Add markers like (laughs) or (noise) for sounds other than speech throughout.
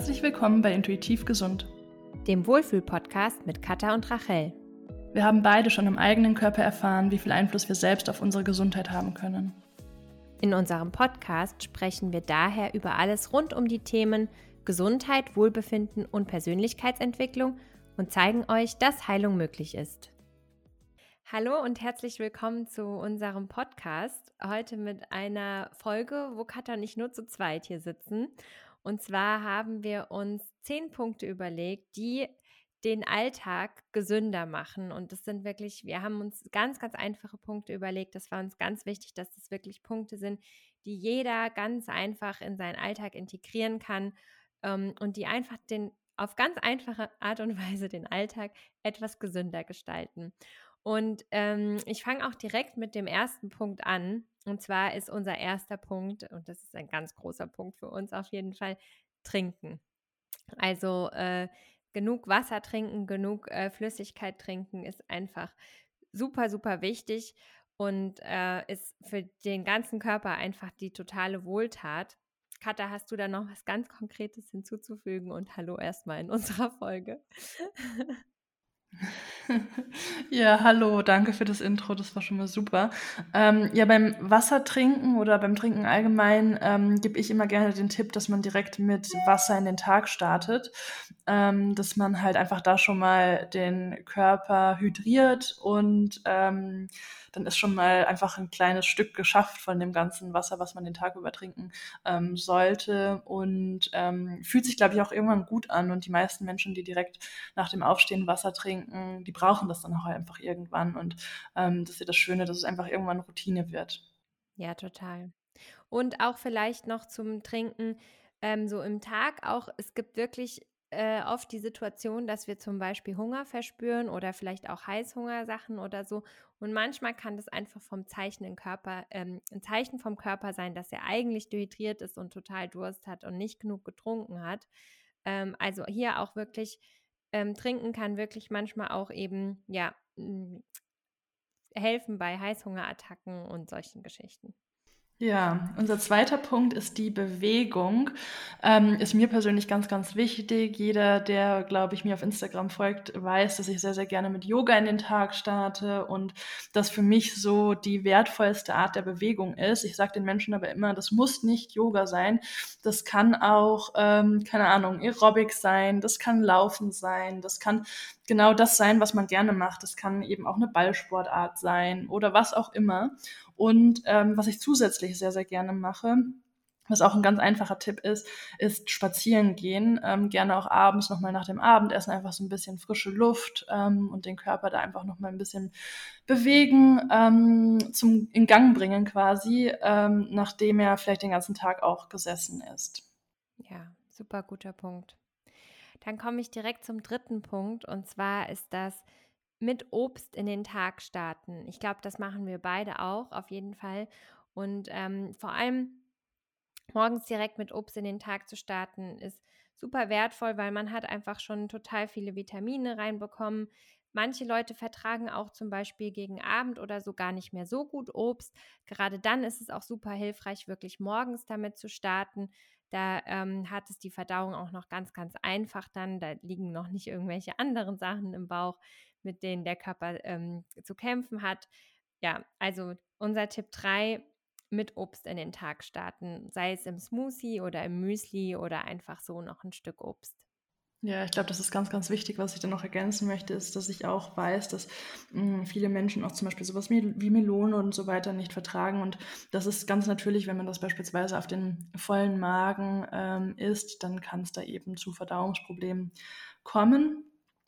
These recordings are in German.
Herzlich willkommen bei Intuitiv Gesund, dem Wohlfühl-Podcast mit Katha und Rachel. Wir haben beide schon im eigenen Körper erfahren, wie viel Einfluss wir selbst auf unsere Gesundheit haben können. In unserem Podcast sprechen wir daher über alles rund um die Themen Gesundheit, Wohlbefinden und Persönlichkeitsentwicklung und zeigen euch, dass Heilung möglich ist. Hallo und herzlich willkommen zu unserem Podcast. Heute mit einer Folge, wo Katha und ich nur zu zweit hier sitzen. Und zwar haben wir uns zehn Punkte überlegt, die den Alltag gesünder machen. Und das sind wirklich, wir haben uns ganz, ganz einfache Punkte überlegt. Das war uns ganz wichtig, dass das wirklich Punkte sind, die jeder ganz einfach in seinen Alltag integrieren kann ähm, und die einfach den auf ganz einfache Art und (laughs) Weise den Alltag etwas gesünder gestalten. Und ähm, ich fange auch direkt mit dem ersten Punkt an. Und zwar ist unser erster Punkt, und das ist ein ganz großer Punkt für uns auf jeden Fall, trinken. Also äh, genug Wasser trinken, genug äh, Flüssigkeit trinken ist einfach super, super wichtig und äh, ist für den ganzen Körper einfach die totale Wohltat. Katha, hast du da noch was ganz Konkretes hinzuzufügen? Und hallo erstmal in unserer Folge. (laughs) (laughs) Ja, hallo, danke für das Intro, das war schon mal super. Ähm, ja, beim Wassertrinken oder beim Trinken allgemein ähm, gebe ich immer gerne den Tipp, dass man direkt mit Wasser in den Tag startet, ähm, dass man halt einfach da schon mal den Körper hydriert und ähm, dann ist schon mal einfach ein kleines Stück geschafft von dem ganzen Wasser, was man den Tag über trinken ähm, sollte. Und ähm, fühlt sich, glaube ich, auch irgendwann gut an. Und die meisten Menschen, die direkt nach dem Aufstehen Wasser trinken, die brauchen das dann auch einfach irgendwann. Und ähm, das ist ja das Schöne, dass es einfach irgendwann Routine wird. Ja, total. Und auch vielleicht noch zum Trinken, ähm, so im Tag auch, es gibt wirklich äh, oft die Situation, dass wir zum Beispiel Hunger verspüren oder vielleicht auch Heißhungersachen oder so. Und manchmal kann das einfach vom Zeichen im Körper, ähm, ein Zeichen vom Körper sein, dass er eigentlich dehydriert ist und total Durst hat und nicht genug getrunken hat. Ähm, also hier auch wirklich ähm, trinken kann wirklich manchmal auch eben, ja, helfen bei Heißhungerattacken und solchen Geschichten. Ja, unser zweiter Punkt ist die Bewegung. Ähm, ist mir persönlich ganz, ganz wichtig. Jeder, der, glaube ich, mir auf Instagram folgt, weiß, dass ich sehr, sehr gerne mit Yoga in den Tag starte und das für mich so die wertvollste Art der Bewegung ist. Ich sage den Menschen aber immer, das muss nicht Yoga sein. Das kann auch, ähm, keine Ahnung, Aerobic sein, das kann Laufen sein, das kann genau das sein, was man gerne macht. Das kann eben auch eine Ballsportart sein oder was auch immer. Und ähm, was ich zusätzlich sehr, sehr gerne mache, was auch ein ganz einfacher Tipp ist, ist spazieren gehen. Ähm, gerne auch abends nochmal nach dem Abendessen einfach so ein bisschen frische Luft ähm, und den Körper da einfach nochmal ein bisschen bewegen, ähm, zum in Gang bringen quasi, ähm, nachdem er vielleicht den ganzen Tag auch gesessen ist. Ja, super guter Punkt. Dann komme ich direkt zum dritten Punkt und zwar ist das mit Obst in den Tag starten. Ich glaube, das machen wir beide auch, auf jeden Fall. Und ähm, vor allem morgens direkt mit Obst in den Tag zu starten, ist super wertvoll, weil man hat einfach schon total viele Vitamine reinbekommen. Manche Leute vertragen auch zum Beispiel gegen Abend oder so gar nicht mehr so gut Obst. Gerade dann ist es auch super hilfreich, wirklich morgens damit zu starten. Da ähm, hat es die Verdauung auch noch ganz, ganz einfach dann. Da liegen noch nicht irgendwelche anderen Sachen im Bauch mit denen der Körper ähm, zu kämpfen hat. Ja, also unser Tipp 3, mit Obst in den Tag starten, sei es im Smoothie oder im Müsli oder einfach so noch ein Stück Obst. Ja, ich glaube, das ist ganz, ganz wichtig. Was ich dann noch ergänzen möchte, ist, dass ich auch weiß, dass mh, hm, viele Menschen auch zum Beispiel sowas wie, wie Melone und so weiter nicht vertragen. Und das ist ganz natürlich, wenn man das beispielsweise auf den vollen Magen ähm, isst, dann kann es da eben zu Verdauungsproblemen kommen.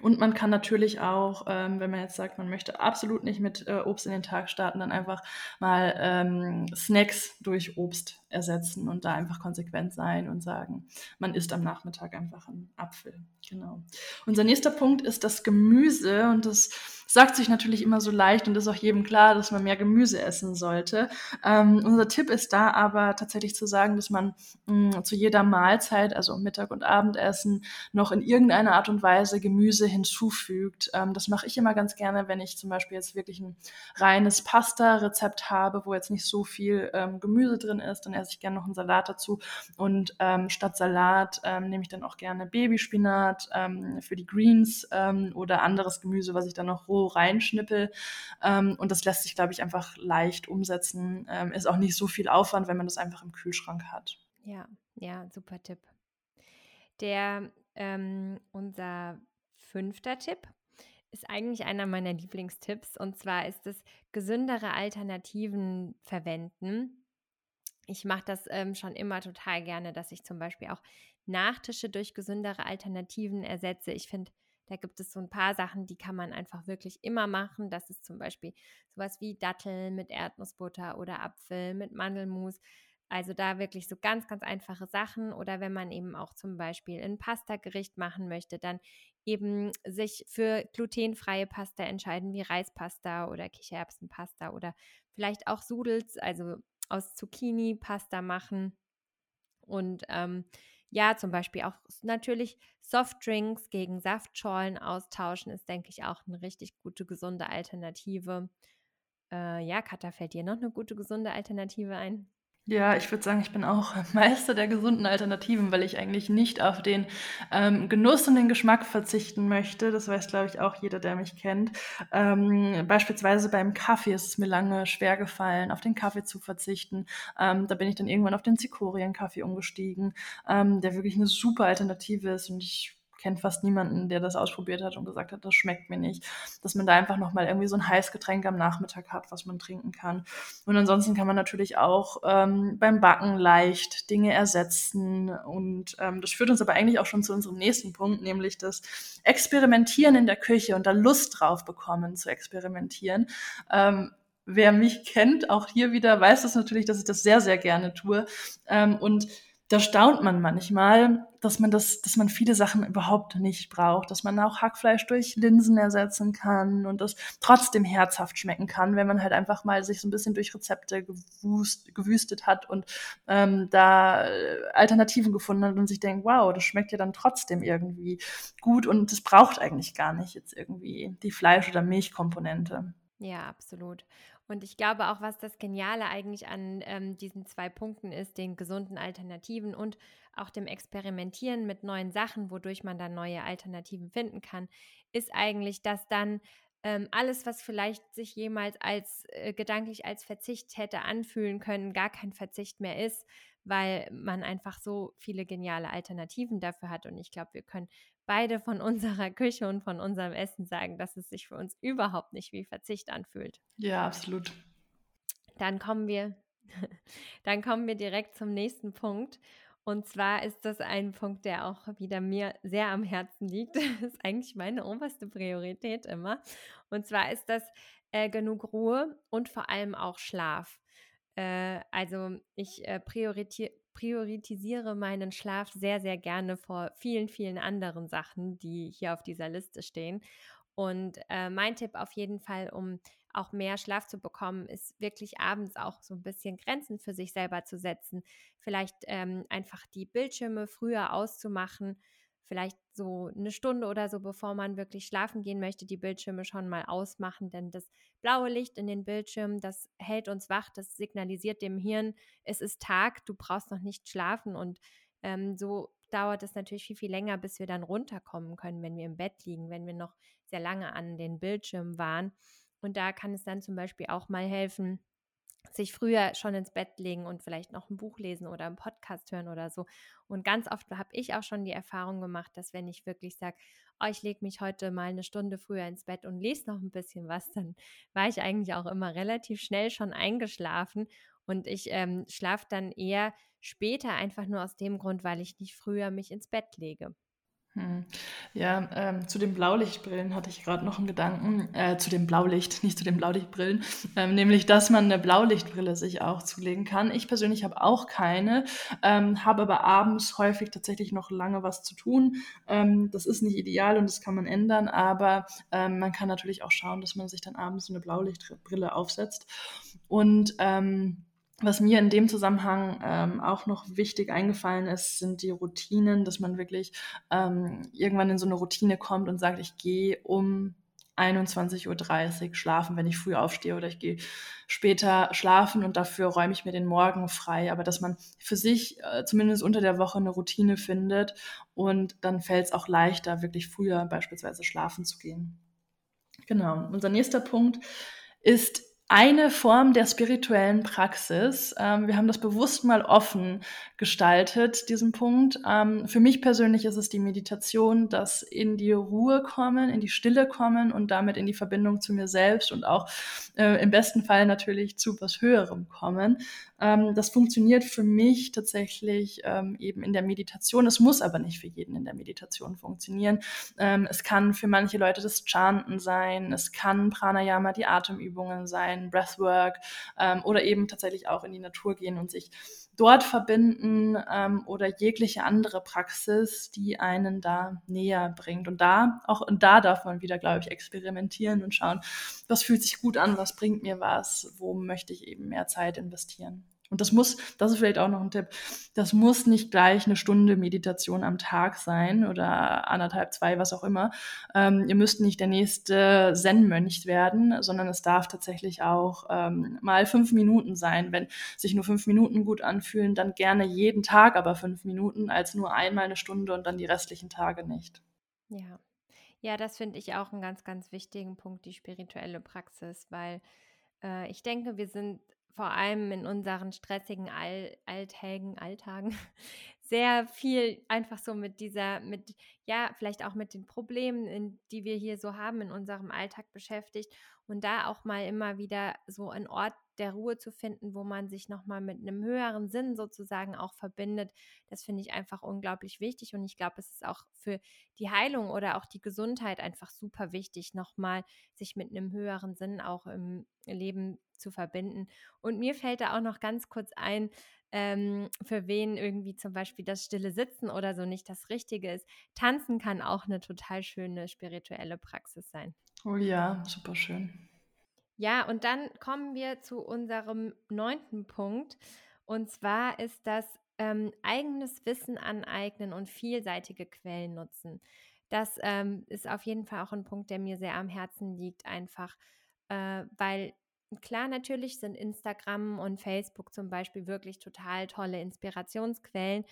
Und man kann natürlich auch, ähm, wenn man jetzt sagt, man möchte absolut nicht mit äh, Obst in den Tag starten, dann einfach mal ähm, Snacks durch Obst ersetzen und da einfach konsequent sein und sagen, man isst am Nachmittag einfach einen Apfel. Genau. Unser nächster Punkt ist das Gemüse und das sagt sich natürlich immer so leicht und ist auch jedem klar, dass man mehr Gemüse essen sollte. Ähm, unser Tipp ist da aber tatsächlich zu sagen, dass man mh, mm, zu jeder Mahlzeit, also Mittag- und Abendessen, noch in irgendeiner Art und Weise Gemüse hinzufügt. Ähm, das mache ich immer ganz gerne, wenn ich zum Beispiel jetzt wirklich ein reines Pasta-Rezept habe, wo jetzt nicht so viel ähm, Gemüse drin ist, dann esse ich gerne noch einen Salat dazu. Und ähm, statt Salat ähm, nehme ich dann auch gerne Babyspinat ähm, für die Greens oder anderes Gemüse, was ich dann noch roh reinschnippel. Ähm, und das lässt sich, glaube ich, einfach leicht umsetzen. Ähm, ist auch nicht so viel Aufwand, wenn man das einfach im Kühlschrank hat. Ja, ja, super Tipp. Der ähm, unser fünfter Tipp ist eigentlich einer meiner Lieblingstipps. Und zwar ist es gesündere Alternativen verwenden. Ich mache das ähm, schon immer total gerne, dass ich zum Beispiel auch Nachtische durch gesündere Alternativen ersetze. Ich finde, da gibt es so ein paar Sachen, die kann man einfach wirklich immer machen. Das ist zum Beispiel sowas wie Datteln mit Erdnussbutter oder Apfel mit Mandelmus. Also da wirklich so ganz, ganz einfache Sachen. Oder wenn man eben auch zum Beispiel ein Pasta-Gericht machen möchte, dann eben sich für glutenfreie Pasta entscheiden, wie Reispasta oder Kichererbsenpasta oder vielleicht auch Sudels, also aus Zucchini-Pasta machen. Und ähm, ja, zum Beispiel auch natürlich Softdrinks gegen Saftschorlen austauschen, ist, denke ich, auch eine richtig gute, gesunde Alternative. Äh, ja, Katha, fällt dir noch eine gute, gesunde Alternative ein? Ja, ich würde sagen, ich bin auch (laughs) Meister der gesunden Alternativen, weil ich eigentlich nicht auf den ähm, Genuss und den Geschmack verzichten möchte. Das weiß, glaube ich, auch jeder, der mich kennt. Ähm, beispielsweise beim Kaffee ist es mir lange schwer gefallen, auf den Kaffee zu verzichten. Ähm, da bin ich dann irgendwann auf den Zikorien-Kaffee umgestiegen, ähm, der wirklich eine super Alternative ist und ich kenne fast niemanden, der das ausprobiert hat und gesagt hat, das schmeckt mir nicht. Dass man da einfach nochmal irgendwie so ein Heißgetränk am Nachmittag hat, was man trinken kann. Und ansonsten kann man natürlich auch ähm, beim Backen leicht Dinge ersetzen. Und ähm, das führt uns aber eigentlich auch schon zu unserem nächsten Punkt, nämlich das Experimentieren in der Küche und da Lust drauf bekommen zu experimentieren. Ähm, wer mich kennt, auch hier wieder, weiß das natürlich, dass ich das sehr, sehr gerne tue. Ähm, und da staunt man manchmal, dass man das, dass man viele Sachen überhaupt nicht braucht, dass man auch Hackfleisch durch Linsen ersetzen kann und das trotzdem herzhaft schmecken kann, wenn man halt einfach mal sich so ein bisschen durch Rezepte gewust, gewüstet hat und ähm, da äh, Alternativen gefunden hat und sich denkt, wow, das schmeckt ja dann trotzdem irgendwie gut und es braucht eigentlich gar nicht jetzt irgendwie die Fleisch- oder Milchkomponente. Ja, absolut. Und ich glaube auch, was das Geniale eigentlich an ähm, diesen zwei Punkten ist, den gesunden Alternativen und auch dem Experimentieren mit neuen Sachen, wodurch man dann neue Alternativen finden kann, ist eigentlich, dass dann ähm, alles, was vielleicht sich jemals als äh, gedanklich als Verzicht hätte anfühlen können, gar kein Verzicht mehr ist, weil man einfach so viele geniale Alternativen dafür hat. Und ich glaube, wir können beide von (laughs) unserer Küche und von unserem Essen sagen, dass es sich für uns überhaupt nicht wie Verzicht anfühlt. Ja, absolut. Dann kommen wir, (laughs) dann kommen wir direkt zum nächsten Punkt. Und zwar ist das ein Punkt, der auch wieder mir sehr am Herzen liegt. (laughs) Das ist eigentlich meine oberste Priorität immer. Und zwar ist das äh, genug Ruhe und vor allem auch Schlaf. Äh, also ich äh, priorisiere meinen Schlaf sehr, sehr gerne vor vielen, vielen anderen Sachen, die hier auf dieser Liste stehen. Und äh, mein Tipp auf jeden Fall, um auch mehr Schlaf zu bekommen, ist wirklich abends auch so ein bisschen Grenzen für sich selber zu setzen. Vielleicht ähm, einfach die Bildschirme früher auszumachen vielleicht so eine Stunde oder so, bevor man wirklich schlafen gehen möchte, die Bildschirme schon mal ausmachen, denn das blaue Licht in den Bildschirmen, das hält uns wach, das signalisiert dem Hirn, es ist Tag, du brauchst noch nicht schlafen und ähm, so dauert es natürlich viel, viel länger, bis wir dann runterkommen können, wenn wir im Bett liegen, wenn wir noch sehr lange an den Bildschirmen waren. Und da kann es dann zum Beispiel auch mal helfen, sich früher schon ins Bett legen und vielleicht noch ein Buch lesen oder einen Podcast hören oder so. Und ganz oft habe ich auch schon die Erfahrung gemacht, dass wenn ich wirklich sage, oh, ich lege mich heute mal eine Stunde früher ins Bett und lese noch ein bisschen was, dann war ich eigentlich auch immer relativ schnell schon eingeschlafen. Und ich ähm, schlafe dann eher später einfach nur aus dem Grund, weil ich nicht früher mich ins Bett lege. Hm. Ja, ähm, zu den Blaulichtbrillen hatte ich gerade noch einen Gedanken, äh, zu dem Blaulicht, (laughs) nicht zu den Blaulichtbrillen, ähm, nämlich, dass man eine Blaulichtbrille sich auch zulegen kann. Ich persönlich habe auch keine, ähm, habe aber abends häufig tatsächlich noch lange was zu tun. Ähm, das ist nicht ideal und das kann man ändern, aber ähm, man kann natürlich auch schauen, dass man sich dann abends eine Blaulichtbrille aufsetzt. Und ähm, was mir in dem Zusammenhang ähm, auch noch wichtig eingefallen ist, sind die Routinen, dass man wirklich ähm, irgendwann in so eine Routine kommt und sagt, ich gehe um 21.30 Uhr schlafen, wenn ich früh aufstehe oder ich gehe später schlafen und dafür räume ich mir den Morgen frei. Aber dass man für sich äh, zumindest unter der Woche eine Routine findet und dann fällt es auch leichter, wirklich früher beispielsweise schlafen zu gehen. Genau. Unser nächster Punkt ist eine Form der spirituellen Praxis. Ähm, wir haben das bewusst mal offen gestaltet, diesen Punkt. Ähm, für mich persönlich ist es die Meditation, das in die Ruhe kommen, in die Stille kommen und damit in die Verbindung zu mir selbst und auch äh, im besten Fall natürlich zu was Höherem kommen. Ähm, das funktioniert für mich tatsächlich ähm, eben in der Meditation. Es muss aber nicht für jeden in der Meditation funktionieren. Ähm, es kann für manche Leute das Chanten sein, es kann Pranayama, die Atemübungen sein, Breathwork ähm, oder eben tatsächlich auch in die Natur gehen und sich dort verbinden ähm, oder jegliche andere Praxis, die einen da näher bringt. Und da, auch und da darf man wieder, glaube ich, experimentieren und schauen, was fühlt sich gut an, was bringt mir was, wo möchte ich eben mehr Zeit investieren. Und das muss, das ist vielleicht auch noch ein Tipp, das muss nicht gleich eine Stunde Meditation am Tag sein oder anderthalb, zwei, was auch immer. Ähm, ihr müsst nicht der nächste Zen-Mönch werden, sondern es darf tatsächlich auch ähm, mal fünf Minuten sein. Wenn sich nur fünf Minuten gut anfühlen, dann gerne jeden Tag aber fünf Minuten, als nur einmal eine Stunde und dann die restlichen Tage nicht. Ja. Ja, das finde ich auch einen ganz, ganz wichtigen Punkt, die spirituelle Praxis, weil äh, ich denke, wir sind vor allem in unseren stressigen All Alltägen, Alltagen (laughs) sehr viel einfach so mit dieser, mit, ja, vielleicht auch mit den Problemen, in, die wir hier so haben in unserem Alltag beschäftigt und da auch mal immer wieder so einen Ort der Ruhe zu finden, wo man sich nochmal mit einem höheren Sinn sozusagen auch verbindet, das finde ich einfach unglaublich wichtig und ich glaube, es ist auch für die Heilung oder auch die Gesundheit einfach super wichtig, nochmal sich mit einem höheren Sinn auch im Leben zu verbinden. Und mir fällt da auch noch ganz kurz ein, ähm, für wen irgendwie zum Beispiel das stille Sitzen oder so nicht das Richtige ist. Tanzen kann auch eine total schöne spirituelle Praxis sein. Oh ja, super schön. Ja, und dann kommen wir zu unserem neunten Punkt. Und zwar ist das ähm, eigenes Wissen aneignen und vielseitige Quellen nutzen. Das ähm, ist auf jeden Fall auch ein Punkt, der mir sehr am Herzen liegt, einfach äh, weil klar, natürlich sind Instagram und Facebook zum Beispiel wirklich total tolle Inspirationsquellen.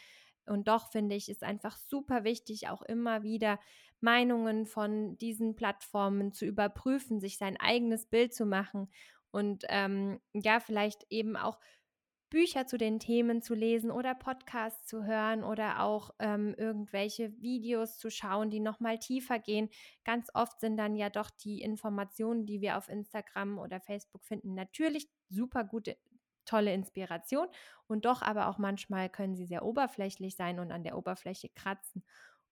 Und doch finde ich, ist einfach super wichtig, auch immer wieder Meinungen von diesen Plattformen zu überprüfen, sich sein eigenes Bild zu machen und ähm, ja, vielleicht eben auch Bücher zu den Themen zu lesen oder Podcasts zu hören oder auch ähm, irgendwelche Videos zu schauen, die nochmal tiefer gehen. Ganz oft sind dann ja doch die Informationen, die wir auf Instagram oder Facebook finden, natürlich super gute, tolle Inspiration und doch aber auch manchmal können sie sehr oberflächlich sein und an der Oberfläche kratzen.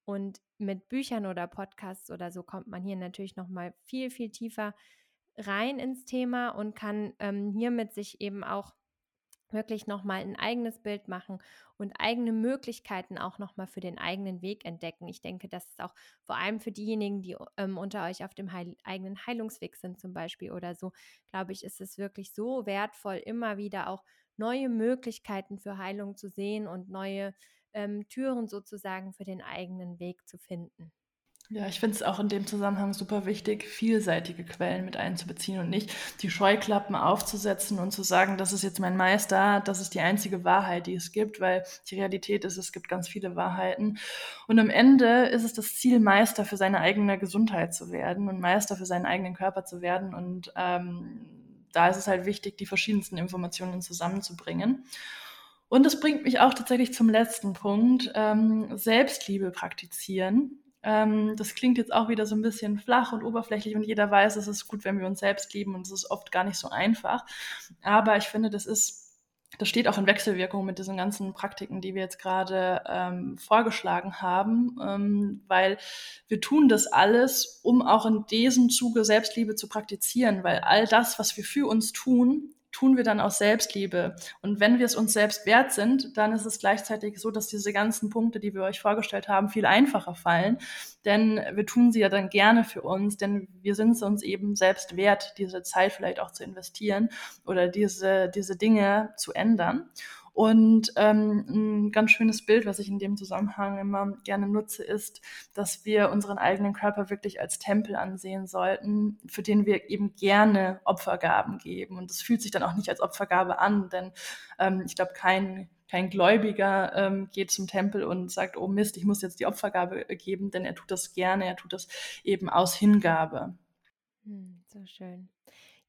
Und mit Büchern oder Podcasts oder so kommt man hier natürlich nochmal viel, viel tiefer rein ins Thema und kann ähm, hiermit sich eben auch wirklich nochmal ein eigenes Bild machen und eigene Möglichkeiten auch nochmal für den eigenen Weg entdecken. Ich denke, das ist auch vor allem für diejenigen, die ähm, unter euch auf dem Heil eigenen Heilungsweg sind zum Beispiel oder so, glaube ich, ist es wirklich so wertvoll, immer wieder auch neue Möglichkeiten für Heilung zu sehen und neue ähm, Türen sozusagen für den eigenen Weg zu finden. Ja, ich finde es auch in dem Zusammenhang super wichtig, vielseitige Quellen mit einzubeziehen und nicht die Scheuklappen aufzusetzen und zu sagen, das ist jetzt mein Meister, das ist die einzige Wahrheit, die es gibt, weil die Realität ist, es gibt ganz viele Wahrheiten. Und am Ende ist es das Ziel, Meister für seine eigene Gesundheit zu werden und Meister für seinen eigenen Körper zu werden. Und ähm, da ist es halt wichtig, die verschiedensten Informationen zusammenzubringen. Und das bringt mich auch tatsächlich zum letzten Punkt, ähm, Selbstliebe praktizieren. Ähm, das klingt jetzt auch wieder so ein bisschen flach und oberflächlich und jeder weiß, es ist gut, wenn wir uns selbst lieben und es ist oft gar nicht so einfach. Aber ich finde, das ist das steht auch in Wechselwirkung mit diesen ganzen Praktiken, die wir jetzt gerade ähm, vorgeschlagen haben, ähm, weil wir tun das alles, um auch in diesem Zuge Selbstliebe zu praktizieren, weil all das, was wir für uns tun, tun wir dann aus Selbstliebe. Und wenn wir es uns selbst wert sind, dann ist es gleichzeitig so, dass diese ganzen Punkte, die wir euch vorgestellt haben, viel einfacher fallen. Denn wir tun sie ja dann gerne für uns, denn wir sind es uns eben selbst wert, diese Zeit vielleicht auch zu investieren oder diese, diese Dinge zu ändern. Und ähm, ein ganz schönes Bild, was ich in dem Zusammenhang immer gerne nutze, ist, dass wir unseren eigenen Körper wirklich als Tempel ansehen sollten, für den wir eben gerne Opfergaben geben. Und das fühlt sich dann auch nicht als Opfergabe an, denn ähm, ich glaube, kein kein Gläubiger ähm, geht zum Tempel und sagt, oh Mist, ich muss jetzt die Opfergabe geben, denn er tut das gerne, er tut das eben aus Hingabe. Hm, so schön.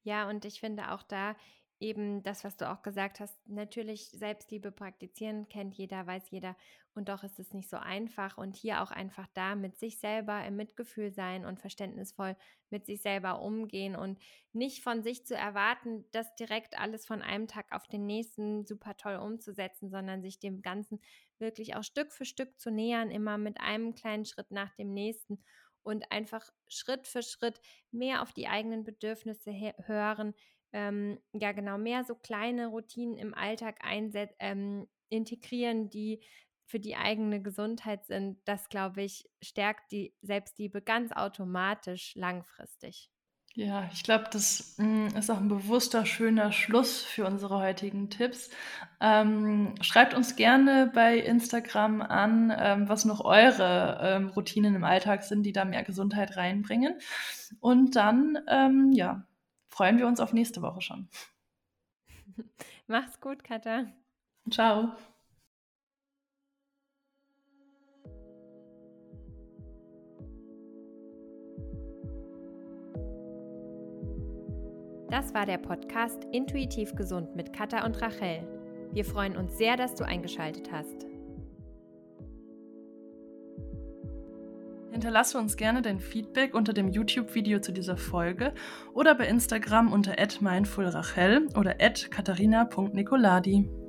Ja, und ich finde auch da eben das, was du auch gesagt hast, natürlich Selbstliebe praktizieren, kennt jeder, weiß jeder. Und doch ist es nicht so einfach. Und hier auch einfach da mit sich selber im Mitgefühl sein und verständnisvoll mit sich selber umgehen und nicht von sich zu erwarten, das direkt alles von einem Tag auf den nächsten super toll umzusetzen, sondern sich dem Ganzen wirklich auch Stück für Stück zu nähern, immer mit einem kleinen Schritt nach dem nächsten und einfach Schritt für Schritt mehr auf die eigenen Bedürfnisse hören, ähm, ja genau, mehr so kleine Routinen im Alltag ähm, integrieren, die für die eigene Gesundheit sind, das glaube ich, stärkt die Selbstliebe ganz automatisch langfristig. Ja, ich glaube, das mm, ist auch ein bewusster, schöner Schluss für unsere heutigen Tipps. Ähm, schreibt uns gerne bei Instagram an, ähm, was noch eure ähm, Routinen im Alltag sind, die da mehr Gesundheit reinbringen. Und dann, ähm, ja, freuen wir uns auf nächste Woche schon. (laughs) Mach's gut, Katha. Ciao. Das war der Podcast Intuitiv Gesund mit Katha und Rachel. Wir freuen uns sehr, dass du eingeschaltet hast. Hinterlasse uns gerne dein Feedback unter dem YouTube-Video zu dieser Folge oder bei Instagram unter @mindfulrachel oder @katharina.nicoladi.